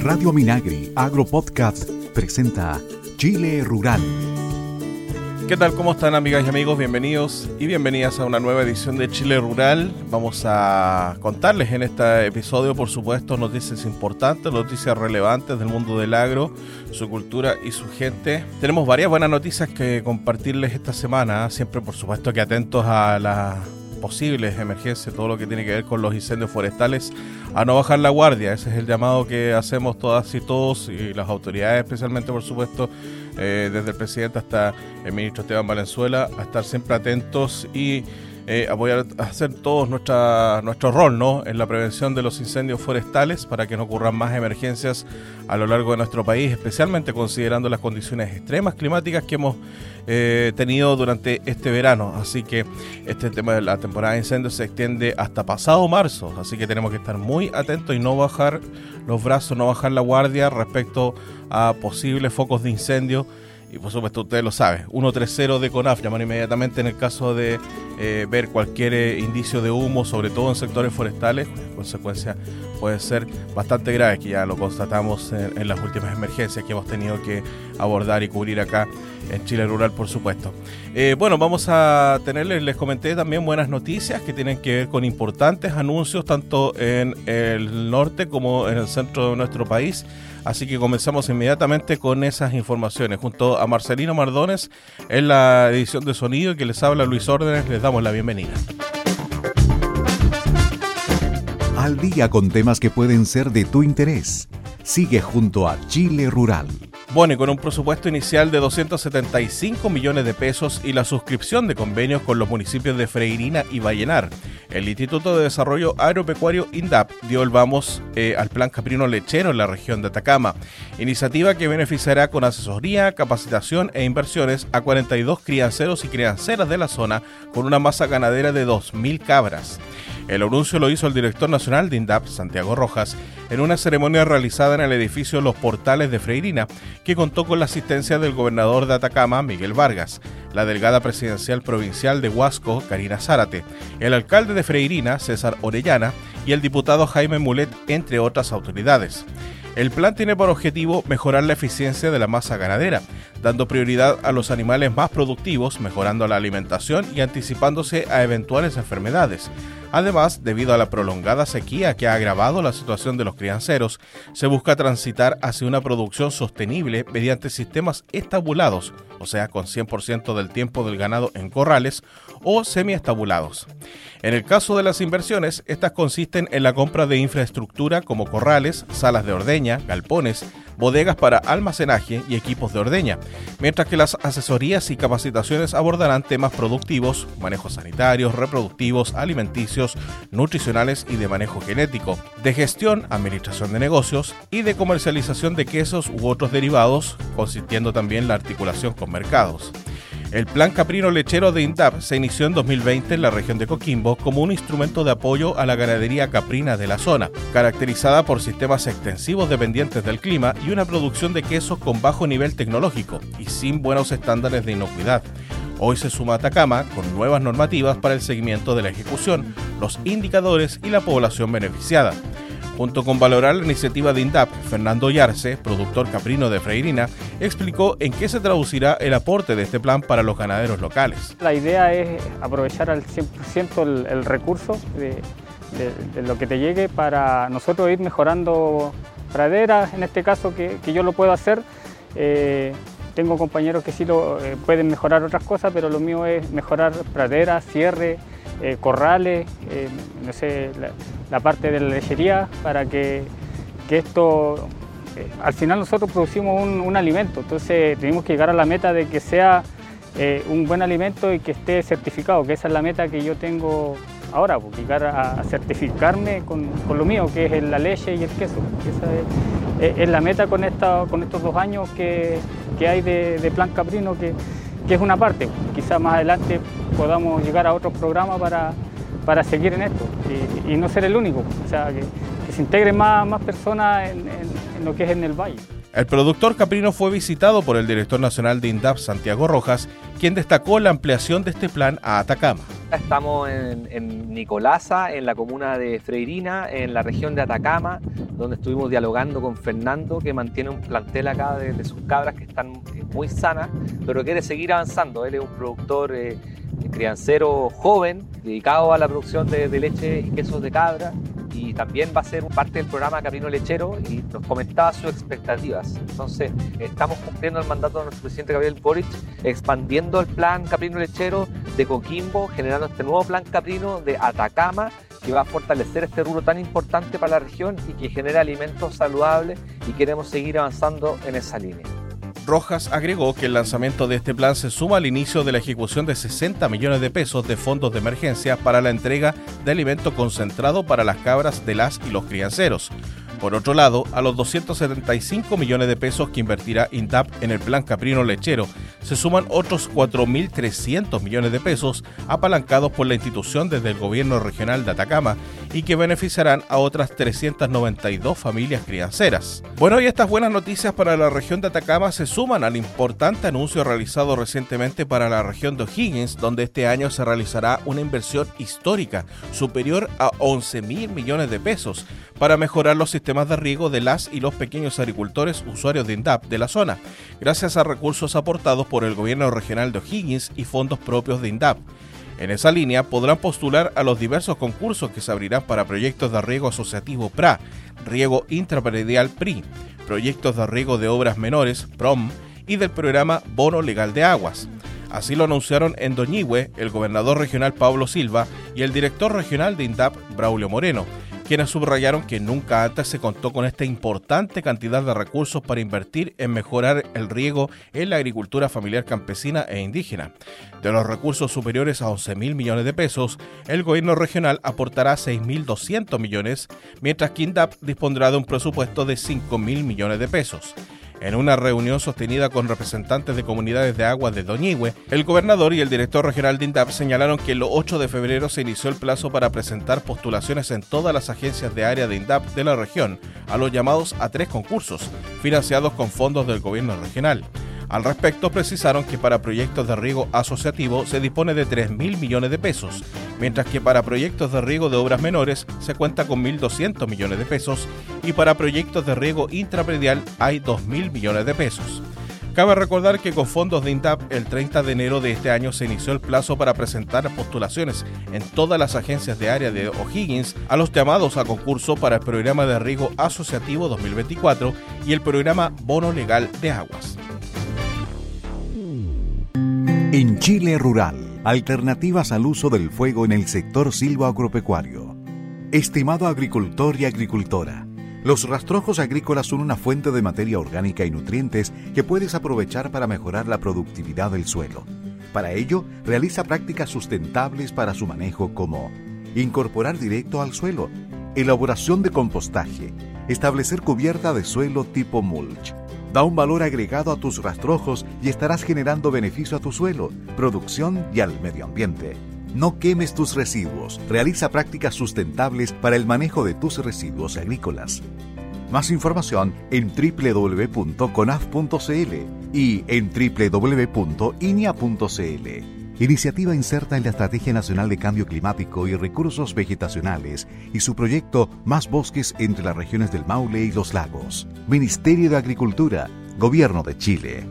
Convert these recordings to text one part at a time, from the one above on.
Radio Minagri Agro Podcast presenta Chile Rural. ¿Qué tal? ¿Cómo están amigas y amigos? Bienvenidos y bienvenidas a una nueva edición de Chile Rural. Vamos a contarles en este episodio, por supuesto, noticias importantes, noticias relevantes del mundo del agro, su cultura y su gente. Tenemos varias buenas noticias que compartirles esta semana, siempre por supuesto que atentos a la posibles emergencias, todo lo que tiene que ver con los incendios forestales, a no bajar la guardia. Ese es el llamado que hacemos todas y todos y las autoridades, especialmente por supuesto, eh, desde el presidente hasta el ministro Esteban Valenzuela, a estar siempre atentos y eh, apoyar, hacer todos nuestra, nuestro rol ¿no? en la prevención de los incendios forestales para que no ocurran más emergencias a lo largo de nuestro país, especialmente considerando las condiciones extremas climáticas que hemos eh, tenido durante este verano. Así que este tema de la temporada de incendios se extiende hasta pasado marzo, así que tenemos que estar muy atentos y no bajar los brazos, no bajar la guardia respecto a posibles focos de incendio y por supuesto ustedes lo saben, 130 de CONAF, llamar inmediatamente en el caso de eh, ver cualquier eh, indicio de humo, sobre todo en sectores forestales, en consecuencia puede ser bastante grave, que ya lo constatamos en, las últimas emergencias que hemos tenido que abordar y cubrir acá en Chile Rural, por supuesto. Eh, bueno, vamos a tenerles, les comenté también buenas noticias que tienen que ver con importantes anuncios tanto en el norte como en el centro de nuestro país. Así que comenzamos inmediatamente con esas informaciones. Junto a Marcelino Mardones en la edición de sonido que les habla Luis Órdenes, les damos la bienvenida. Al día con temas que pueden ser de tu interés. Sigue junto a Chile Rural. Bueno, y con un presupuesto inicial de 275 millones de pesos y la suscripción de convenios con los municipios de Freirina y Vallenar, el Instituto de Desarrollo Agropecuario INDAP dio el vamos eh, al Plan Caprino Lechero en la región de Atacama, iniciativa que beneficiará con asesoría, capacitación e inversiones a 42 crianceros y crianceras de la zona con una masa ganadera de 2.000 cabras. El anuncio lo hizo el director nacional de INDAP, Santiago Rojas, en una ceremonia realizada en el edificio Los Portales de Freirina, que contó con la asistencia del gobernador de Atacama, Miguel Vargas, la delegada presidencial provincial de Huasco, Karina Zárate, el alcalde de Freirina, César Orellana, y el diputado Jaime Mulet, entre otras autoridades. El plan tiene por objetivo mejorar la eficiencia de la masa ganadera, dando prioridad a los animales más productivos, mejorando la alimentación y anticipándose a eventuales enfermedades. Además, debido a la prolongada sequía que ha agravado la situación de los crianceros, se busca transitar hacia una producción sostenible mediante sistemas estabulados, o sea, con 100% del tiempo del ganado en corrales o semiestabulados. En el caso de las inversiones, estas consisten en la compra de infraestructura como corrales, salas de ordeña, galpones, bodegas para almacenaje y equipos de ordeña, mientras que las asesorías y capacitaciones abordarán temas productivos, manejos sanitarios, reproductivos, alimenticios, nutricionales y de manejo genético, de gestión, administración de negocios y de comercialización de quesos u otros derivados, consistiendo también la articulación con mercados. El Plan Caprino Lechero de INDAP se inició en 2020 en la región de Coquimbo como un instrumento de apoyo a la ganadería caprina de la zona, caracterizada por sistemas extensivos dependientes del clima y una producción de quesos con bajo nivel tecnológico y sin buenos estándares de inocuidad. Hoy se suma Atacama con nuevas normativas para el seguimiento de la ejecución, los indicadores y la población beneficiada. Junto con valorar la iniciativa de INDAP, Fernando Yarce, productor caprino de Freirina, explicó en qué se traducirá el aporte de este plan para los ganaderos locales. La idea es aprovechar al 100% el, recurso de, lo que te llegue para nosotros ir mejorando praderas, en este caso que, yo lo puedo hacer. Eh, tengo compañeros que sí lo, eh, pueden mejorar otras cosas, pero lo mío es mejorar praderas, cierre, eh, corrales, no sé, parte de la lechería, para que, esto, eh, al final nosotros producimos un, alimento, entonces tenemos que llegar a la meta de que sea un buen alimento y que esté certificado, que esa es la meta que yo tengo ahora, pues, llegar a, certificarme con, lo mío, que es la leche y el queso. Esa es, la meta con, esta, con estos dos años que, hay de, de Plan Caprino, que, que es una parte. Quizás más adelante podamos llegar a otros programas para, para seguir en esto y, no ser el único, o sea, que, se integren más, más personas en, lo que es en el valle. El productor caprino fue visitado por el director nacional de INDAP, Santiago Rojas, quien destacó la ampliación de este plan a Atacama. Estamos en, Nicolasa, en la comuna de Freirina, en la región de Atacama, donde estuvimos dialogando con Fernando, que mantiene un plantel acá de, sus cabras que están muy sanas, pero quiere seguir avanzando. Él es un productor eh, criancero joven, dedicado a la producción de, de leche y quesos de cabra, y también va a ser parte del programa Caprino Lechero y nos comentaba sus expectativas. Entonces, estamos cumpliendo el mandato de nuestro presidente Gabriel Boric, expandiendo el plan Caprino Lechero de Coquimbo, generando este nuevo plan Caprino de Atacama, que va a fortalecer este rubro tan importante para la región y que genera alimentos saludables y queremos seguir avanzando en esa línea. Rojas agregó que el lanzamiento de este plan se suma al inicio de la ejecución de 60 millones de pesos de fondos de emergencia para la entrega de alimento concentrado para las cabras de las y los crianceros. Por otro lado, a los 275 millones de pesos que invertirá INDAP en el plan Caprino Lechero, se suman otros 4.300 millones de pesos apalancados por la institución desde el gobierno regional de Atacama y que beneficiarán a otras 392 familias crianceras. Bueno, y estas buenas noticias para la región de Atacama se suman al importante anuncio realizado recientemente para la región de O'Higgins, donde este año se realizará una inversión histórica superior a 11 mil millones de pesos para mejorar los sistemas de riego de las y los pequeños agricultores usuarios de INDAP de la zona, gracias a recursos aportados por el gobierno regional de O'Higgins y fondos propios de INDAP. En esa línea podrán postular a los diversos concursos que se abrirán para proyectos de riego asociativo PRA, riego intrapredial PRI, proyectos de riego de obras menores PROM y del programa Bono Legal de Aguas. Así lo anunciaron en Doñigüe el gobernador regional Pablo Silva y el director regional de INDAP, Braulio Moreno, quienes subrayaron que nunca antes se contó con esta importante cantidad de recursos para invertir en mejorar el riego en la agricultura familiar campesina e indígena. De los recursos superiores a 11 mil millones de pesos, el gobierno regional aportará 6.200 millones, mientras que INDAP dispondrá de un presupuesto de 5 mil millones de pesos. En una reunión sostenida con representantes de comunidades de agua de Doñigüe, el gobernador y el director regional de INDAP señalaron que el 8 de febrero se inició el plazo para presentar postulaciones en todas las agencias de área de INDAP de la región a los llamados a tres concursos, financiados con fondos del gobierno regional. Al respecto, precisaron que para proyectos de riego asociativo se dispone de 3.000 millones de pesos, mientras que para proyectos de riego de obras menores se cuenta con 1.200 millones de pesos y para proyectos de riego intrapredial hay 2.000 millones de pesos. Cabe recordar que con fondos de INDAP el 30 de enero de este año se inició el plazo para presentar postulaciones en todas las agencias de área de O'Higgins a los llamados a concurso para el programa de riego asociativo 2024 y el programa Bono Legal de Aguas. En Chile Rural, alternativas al uso del fuego en el sector silvoagropecuario. Estimado agricultor y agricultora, los rastrojos agrícolas son una fuente de materia orgánica y nutrientes que puedes aprovechar para mejorar la productividad del suelo. Para ello, realiza prácticas sustentables para su manejo como incorporar directo al suelo, elaboración de compostaje, establecer cubierta de suelo tipo mulch, Da un valor agregado a tus rastrojos y estarás generando beneficio a tu suelo, producción y al medio ambiente. No quemes tus residuos. Realiza prácticas sustentables para el manejo de tus residuos agrícolas. Más información en www.conaf.cl y en www.inia.cl. Iniciativa inserta en la Estrategia Nacional de Cambio Climático y Recursos Vegetacionales y su proyecto Más Bosques entre las regiones del Maule y los lagos. Ministerio de Agricultura, Gobierno de Chile.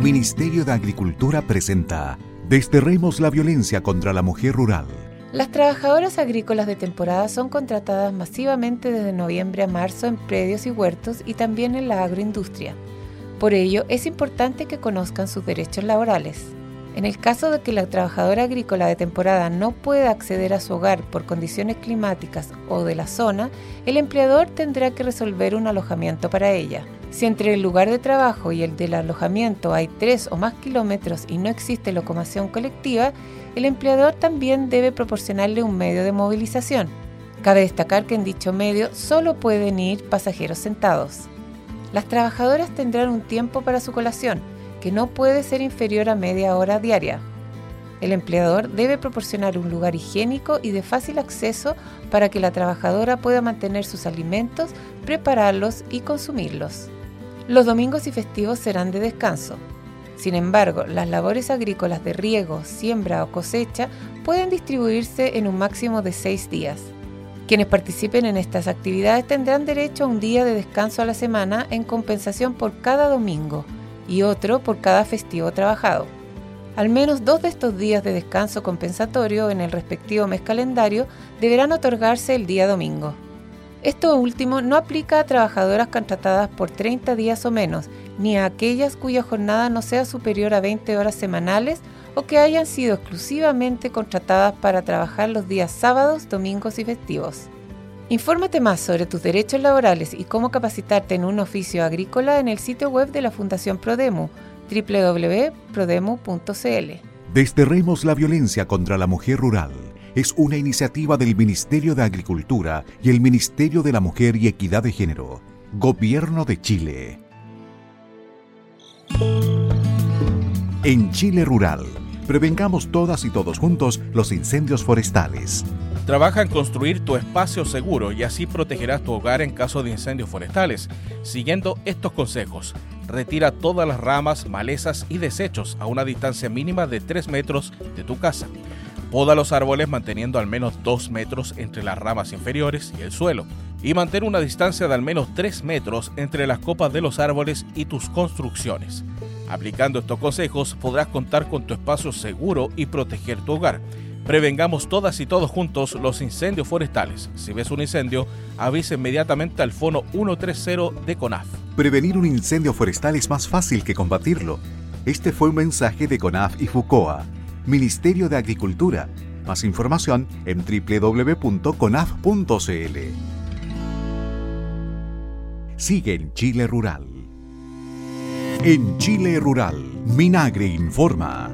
Ministerio de Agricultura presenta Desterremos la violencia contra la mujer rural. Las trabajadoras agrícolas de temporada son contratadas masivamente desde noviembre a marzo en predios y huertos y también en la agroindustria. Por ello, es importante que conozcan sus derechos laborales. En el caso de que la trabajadora agrícola de temporada no pueda acceder a su hogar por condiciones climáticas o de la zona, el empleador tendrá que resolver un alojamiento para ella. Si entre el lugar de trabajo y el del alojamiento hay tres o más kilómetros y no existe locomoción colectiva, el empleador también debe proporcionarle un medio de movilización. Cabe destacar que en dicho medio solo pueden ir pasajeros sentados. Las trabajadoras tendrán un tiempo para su colación, que no puede ser inferior a media hora diaria. el empleador debe proporcionar un lugar higiénico y de fácil acceso para que la trabajadora pueda mantener sus alimentos, prepararlos y consumirlos. Los domingos y festivos serán de descanso. Sin embargo, las labores agrícolas de riego, siembra o cosecha pueden distribuirse en un máximo de seis días. Quienes participen en estas actividades tendrán derecho a un día de descanso a la semana en compensación por cada domingo y otro por cada festivo trabajado. Al menos dos de estos días de descanso compensatorio en el respectivo mes calendario deberán otorgarse el día domingo. Esto último no aplica a trabajadoras contratadas por 30 días o menos, ni a aquellas cuya jornada no sea superior a 20 horas semanales o que hayan sido exclusivamente contratadas para trabajar los días sábados, domingos y festivos. Infórmate más sobre tus derechos laborales y cómo capacitarte en un oficio agrícola en el sitio web de la Fundación Prodemu www.prodemu.cl. Desterremos la violencia contra la mujer rural es una iniciativa del Ministerio de Agricultura y el Ministerio de la Mujer y Equidad de Género, Gobierno de Chile. En Chile Rural, prevengamos todas y todos juntos los incendios forestales. Trabaja en construir tu espacio seguro y así protegerás tu hogar en caso de incendios forestales. Siguiendo estos consejos, retira todas las ramas, malezas y desechos a una distancia mínima de 3 metros de tu casa. Poda los árboles manteniendo al menos 2 metros entre las ramas inferiores y el suelo. Y mantén una distancia de al menos 3 metros entre las copas de los árboles y tus construcciones. Aplicando estos consejos podrás contar con tu espacio seguro y proteger tu hogar. Prevengamos todas y todos juntos los incendios forestales. Si ves un incendio, avisa inmediatamente al Fono 130 de CONAF. Prevenir un incendio forestal es más fácil que combatirlo. Este fue un mensaje de CONAF y FUCOA Ministerio de Agricultura. Más información en www.conaf.cl. Sigue en Chile Rural. En Chile Rural, Minagre informa.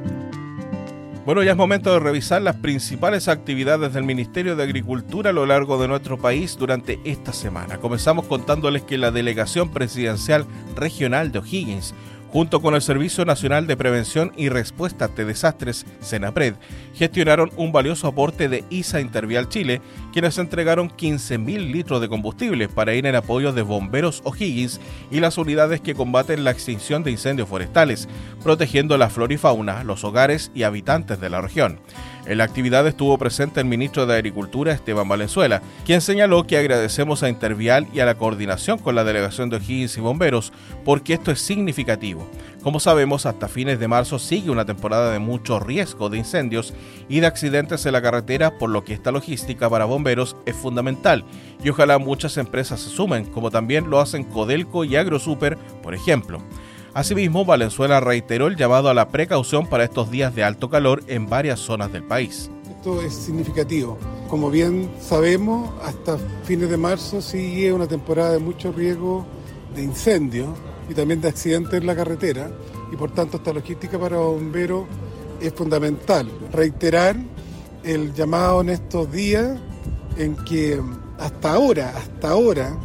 Bueno, ya es momento de revisar las principales actividades del Ministerio de Agricultura a lo largo de nuestro país durante esta semana. Comenzamos contándoles que la Delegación Presidencial Regional de O'Higgins junto con el Servicio Nacional de Prevención y Respuesta ante Desastres, SENAPRED, gestionaron un valioso aporte de ISA Intervial Chile, quienes entregaron 15.000 litros de combustible para ir en apoyo de bomberos O'Higgins y las unidades que combaten la extinción de incendios forestales, protegiendo la flora y fauna, los hogares y habitantes de la región. En la actividad estuvo presente el ministro de Agricultura, Esteban Valenzuela, quien señaló que agradecemos a Intervial y a la coordinación con la delegación de O'Higgins y bomberos, porque esto es significativo. Como sabemos, hasta fines de marzo sigue una temporada de mucho riesgo de incendios y de accidentes en la carretera, por lo que esta logística para bomberos es fundamental y ojalá muchas empresas se sumen, como también lo hacen Codelco y AgroSuper, por ejemplo. Asimismo, Valenzuela reiteró el llamado a la precaución para estos días de alto calor en varias zonas del país. Esto es significativo. Como bien sabemos, hasta fines de marzo sigue una temporada de mucho riesgo de incendios y también de accidentes en la carretera y por tanto esta logística para bomberos es fundamental. Reiterar el llamado en estos días en que hasta ahora, hasta ahora,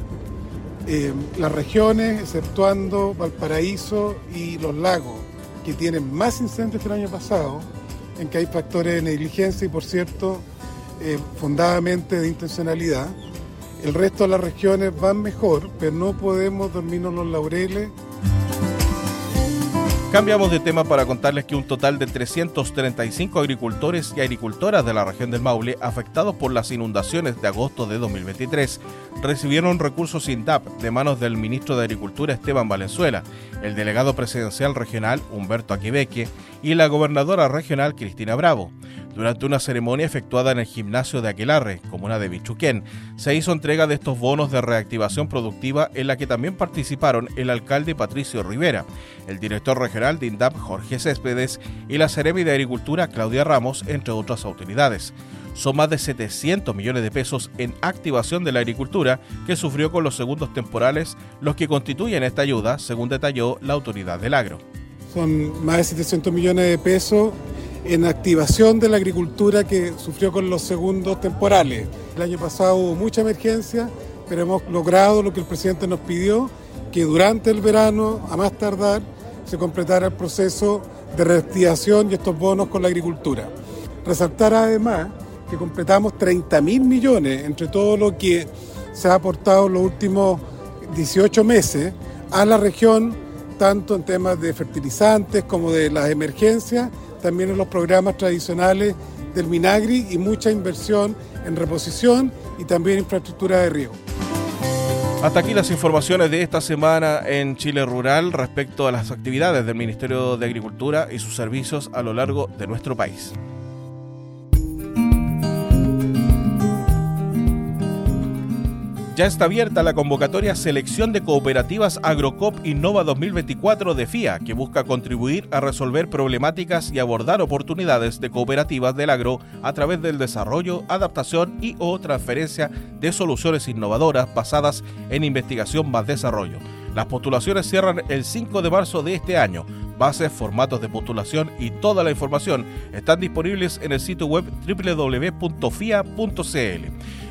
eh, las regiones, exceptuando Valparaíso y los lagos, que tienen más incendios que el año pasado, en que hay factores de negligencia y, por cierto, eh, fundadamente de intencionalidad. El resto de las regiones van mejor, pero no podemos dormirnos los laureles Cambiamos de tema para contarles que un total de 335 agricultores y agricultoras de la región del Maule afectados por las inundaciones de agosto de 2023 recibieron recursos INDAP de manos del ministro de Agricultura Esteban Valenzuela, el delegado presidencial regional Humberto Aquibeque y la gobernadora regional Cristina Bravo. Durante una ceremonia efectuada en el gimnasio de Aquelarre, comuna de Bichuquén, se hizo entrega de estos bonos de reactivación productiva en la que también participaron el alcalde Patricio Rivera, el director regional de INDAP Jorge Céspedes y la Ceremi de Agricultura Claudia Ramos, entre otras autoridades. Son más de 700 millones de pesos en activación de la agricultura que sufrió con los segundos temporales, los que constituyen esta ayuda, según detalló la autoridad del agro. Son más de 700 millones de pesos en activación de la agricultura que sufrió con los segundos temporales. El año pasado hubo mucha emergencia, pero hemos logrado lo que el presidente nos pidió, que durante el verano, a más tardar, se completara el proceso de reactivación y estos bonos con la agricultura. Resaltar además que completamos 30 mil millones entre todo lo que se ha aportado en los últimos 18 meses a la región, tanto en temas de fertilizantes como de las emergencias, también en los programas tradicionales del Minagri y mucha inversión en reposición y también infraestructura de riego. Hasta aquí las informaciones de esta semana en Chile Rural respecto a las actividades del Ministerio de Agricultura y sus servicios a lo largo de nuestro país. Ya está abierta la convocatoria Selección de Cooperativas Agrocop Innova 2024 de FIA, que busca contribuir a resolver problemáticas y abordar oportunidades de cooperativas del agro a través del desarrollo, adaptación y o transferencia de soluciones innovadoras basadas en investigación más desarrollo. Las postulaciones cierran el 5 de marzo de este año. Bases, formatos de postulación y toda la información están disponibles en el sitio web www.fia.cl.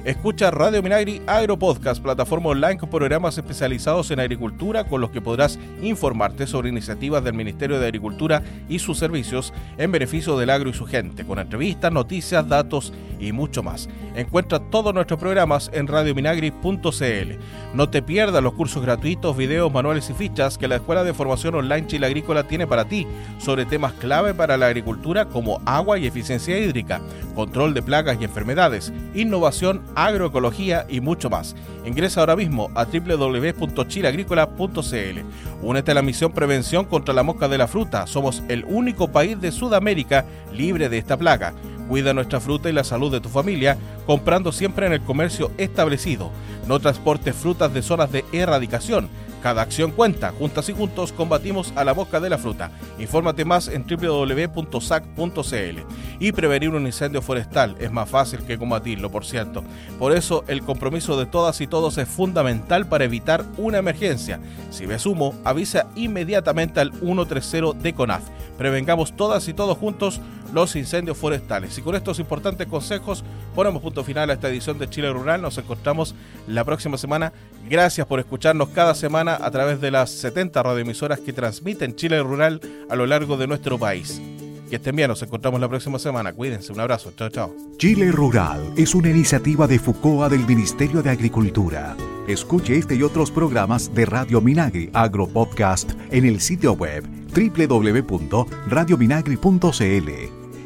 Escucha Radio Minagri Agro Podcast, plataforma online con programas especializados en agricultura con los que podrás informarte sobre iniciativas del Ministerio de Agricultura y sus servicios en beneficio del agro y su gente, con entrevistas, noticias, datos y mucho más. Encuentra todos nuestros programas en radiominagri.cl. No te pierdas los cursos gratuitos, videos, manuales y fichas que la Escuela de Formación Online Chile Agrícola tiene para ti sobre temas clave para la agricultura como agua y eficiencia hídrica, control de plagas y enfermedades, innovación agroecología y mucho más. Ingresa ahora mismo a www.chileagrícola.cl. Únete a la misión Prevención contra la mosca de la fruta. Somos el único país de Sudamérica libre de esta plaga. Cuida nuestra fruta y la salud de tu familia comprando siempre en el comercio establecido. No transportes frutas de zonas de erradicación cada acción cuenta. Juntas y juntos combatimos a la boca de la fruta. Infórmate más en www.sac.cl. Y prevenir un incendio forestal es más fácil que combatirlo, por cierto. Por eso el compromiso de todas y todos es fundamental para evitar una emergencia. Si ves humo, avisa inmediatamente al 130 de CONAF. Prevengamos todas y todos juntos los incendios forestales. Y con estos importantes consejos ponemos punto final a esta edición de Chile Rural. Nos encontramos la próxima semana. Gracias por escucharnos cada semana a través de las 70 radioemisoras que transmiten Chile Rural a lo largo de nuestro país. Que estén bien, nos encontramos la próxima semana. Cuídense, un abrazo. Chao, chao. Chile Rural es una iniciativa de FUCOA del Ministerio de Agricultura. Escuche este y otros programas de Radio Minagri Agro Podcast en el sitio web www.radiominagri.cl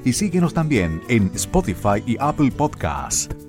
y síguenos también en Spotify y Apple Podcast.